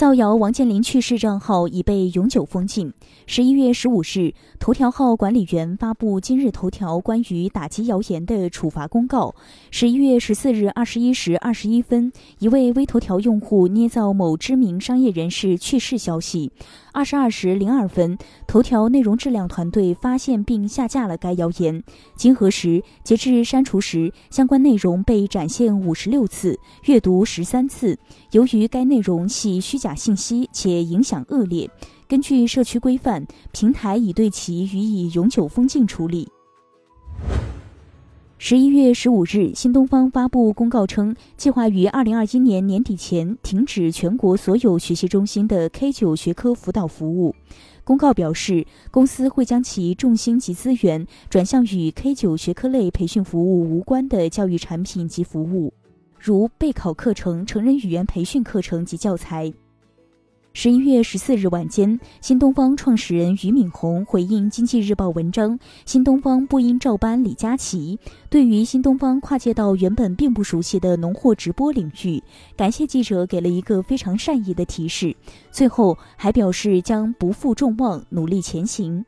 造谣王健林去世账号已被永久封禁。十一月十五日，头条号管理员发布今日头条关于打击谣言的处罚公告。十一月十四日二十一时二十一分，一位微头条用户捏造某知名商业人士去世消息。二十二时零二分，头条内容质量团队发现并下架了该谣言。经核实，截至删除时，相关内容被展现五十六次，阅读十三次。由于该内容系虚假信息且影响恶劣，根据社区规范，平台已对其予以永久封禁处理。十一月十五日，新东方发布公告称，计划于二零二一年年底前停止全国所有学习中心的 K 九学科辅导服务。公告表示，公司会将其重心及资源转向与 K 九学科类培训服务无关的教育产品及服务，如备考课程、成人语言培训课程及教材。十一月十四日晚间，新东方创始人俞敏洪回应《经济日报》文章：“新东方不应照搬李佳琦。”对于新东方跨界到原本并不熟悉的农货直播领域，感谢记者给了一个非常善意的提示。最后还表示将不负众望，努力前行。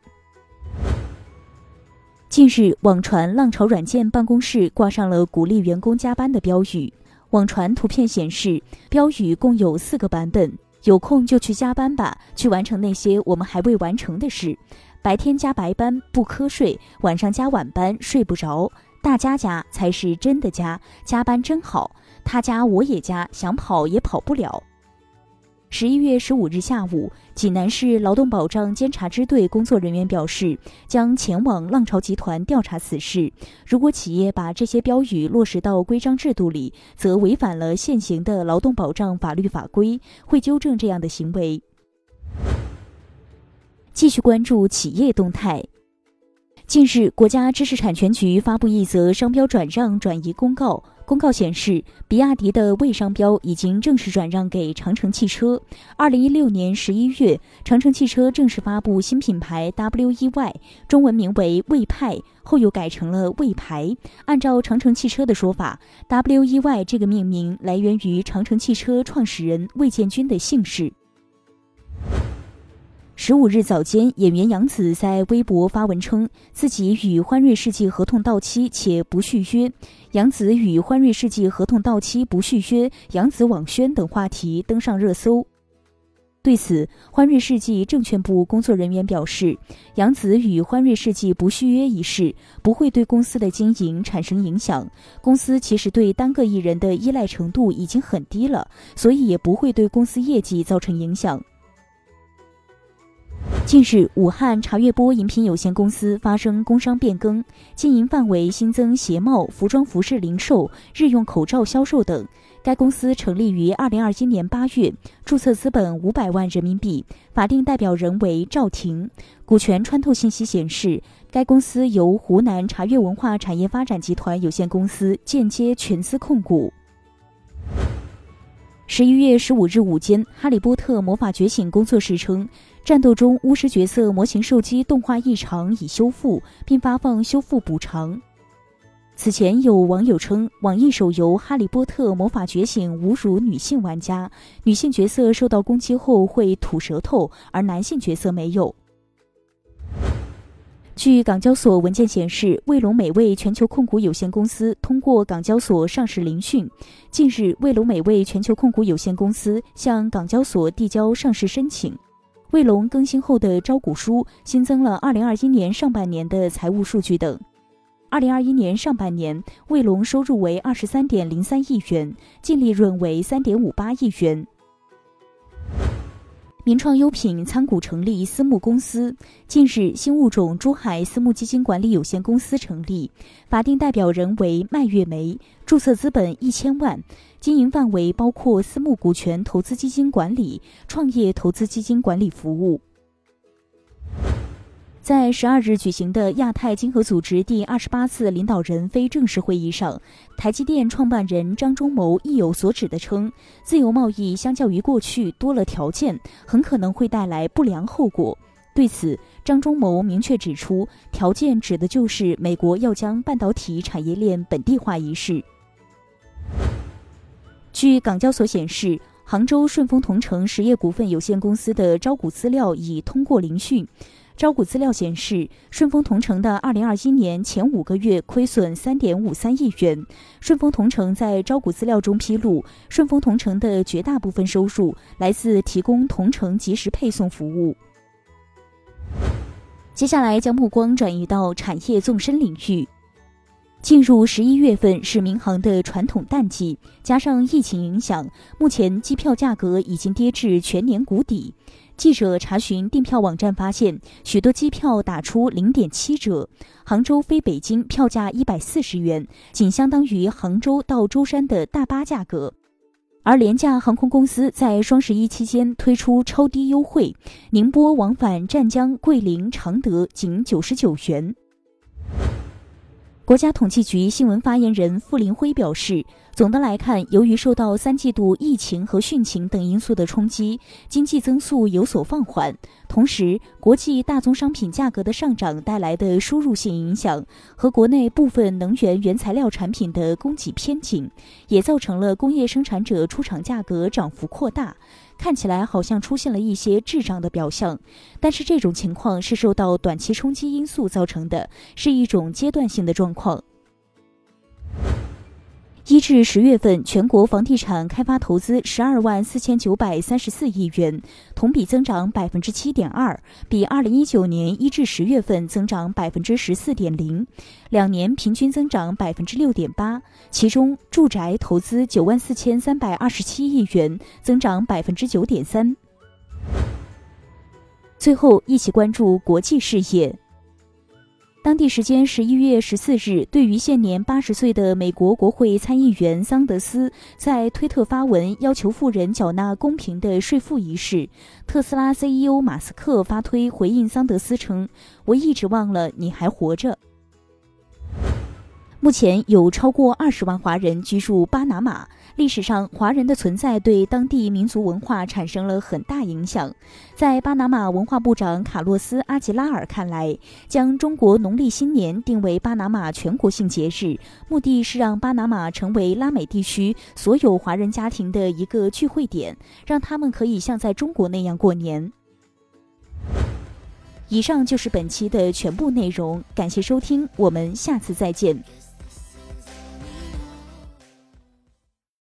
近日，网传浪潮软件办公室挂上了鼓励员工加班的标语。网传图片显示，标语共有四个版本。有空就去加班吧，去完成那些我们还未完成的事。白天加白班不瞌睡，晚上加晚班睡不着。大家加才是真的加，加班真好。他加我也加，想跑也跑不了。十一月十五日下午，济南市劳动保障监察支队工作人员表示，将前往浪潮集团调查此事。如果企业把这些标语落实到规章制度里，则违反了现行的劳动保障法律法规，会纠正这样的行为。继续关注企业动态。近日，国家知识产权局发布一则商标转让转移公告。公告显示，比亚迪的魏商标已经正式转让给长城汽车。二零一六年十一月，长城汽车正式发布新品牌 WEY，中文名为魏派，后又改成了魏牌。按照长城汽车的说法，WEY 这个命名来源于长城汽车创始人魏建军的姓氏。十五日早间，演员杨紫在微博发文称，自己与欢瑞世纪合同到期且不续约。杨紫与欢瑞世纪合同到期不续约，杨紫网宣等话题登上热搜。对此，欢瑞世纪证券部工作人员表示，杨紫与欢瑞世纪不续约一事不会对公司的经营产生影响。公司其实对单个艺人的依赖程度已经很低了，所以也不会对公司业绩造成影响。近日，武汉茶悦波饮品有限公司发生工商变更，经营范围新增鞋帽、服装服饰零售、日用口罩销售等。该公司成立于二零二一年八月，注册资本五百万人民币，法定代表人为赵婷。股权穿透信息显示，该公司由湖南茶悦文化产业发展集团有限公司间接全资控股。十一月十五日午间，《哈利波特魔法觉醒》工作室称，战斗中巫师角色模型受机动画异常已修复，并发放修复补偿。此前有网友称，网易手游《哈利波特魔法觉醒》侮辱女性玩家，女性角色受到攻击后会吐舌头，而男性角色没有。据港交所文件显示，卫龙美味全球控股有限公司通过港交所上市聆讯。近日，卫龙美味全球控股有限公司向港交所递交上市申请。卫龙更新后的招股书新增了2021年上半年的财务数据等。2021年上半年，卫龙收入为23.03亿元，净利润为3.58亿元。名创优品参股成立私募公司。近日，新物种珠海私募基金管理有限公司成立，法定代表人为麦月梅，注册资本一千万，经营范围包括私募股权投资基金管理、创业投资基金管理服务。在十二日举行的亚太经合组织第二十八次领导人非正式会议上，台积电创办人张忠谋意有所指地称，自由贸易相较于过去多了条件，很可能会带来不良后果。对此，张忠谋明确指出，条件指的就是美国要将半导体产业链本地化一事。据港交所显示，杭州顺丰同城实业股份有限公司的招股资料已通过聆讯。招股资料显示，顺丰同城的二零二一年前五个月亏损三点五三亿元。顺丰同城在招股资料中披露，顺丰同城的绝大部分收入来自提供同城即时配送服务。接下来将目光转移到产业纵深领域。进入十一月份是民航的传统淡季，加上疫情影响，目前机票价格已经跌至全年谷底。记者查询订票网站发现，许多机票打出零点七折。杭州飞北京票价一百四十元，仅相当于杭州到舟山的大巴价格。而廉价航空公司在双十一期间推出超低优惠，宁波往返湛江、桂林、常德仅九十九元。国家统计局新闻发言人傅林辉表示，总的来看，由于受到三季度疫情和汛情等因素的冲击，经济增速有所放缓。同时，国际大宗商品价格的上涨带来的输入性影响和国内部分能源原材料产品的供给偏紧，也造成了工业生产者出厂价格涨幅扩大。看起来好像出现了一些滞涨的表象，但是这种情况是受到短期冲击因素造成的，是一种阶段性的状况。一至十月份，全国房地产开发投资十二万四千九百三十四亿元，同比增长百分之七点二，比二零一九年一至十月份增长百分之十四点零，两年平均增长百分之六点八。其中，住宅投资九万四千三百二十七亿元，增长百分之九点三。最后，一起关注国际事业。当地时间十一月十四日，对于现年八十岁的美国国会参议员桑德斯在推特发文要求富人缴纳公平的税负一事，特斯拉 CEO 马斯克发推回应桑德斯称：“我一直忘了你还活着。”目前有超过二十万华人居住巴拿马。历史上，华人的存在对当地民族文化产生了很大影响。在巴拿马文化部长卡洛斯·阿吉拉尔看来，将中国农历新年定为巴拿马全国性节日，目的是让巴拿马成为拉美地区所有华人家庭的一个聚会点，让他们可以像在中国那样过年。以上就是本期的全部内容，感谢收听，我们下次再见。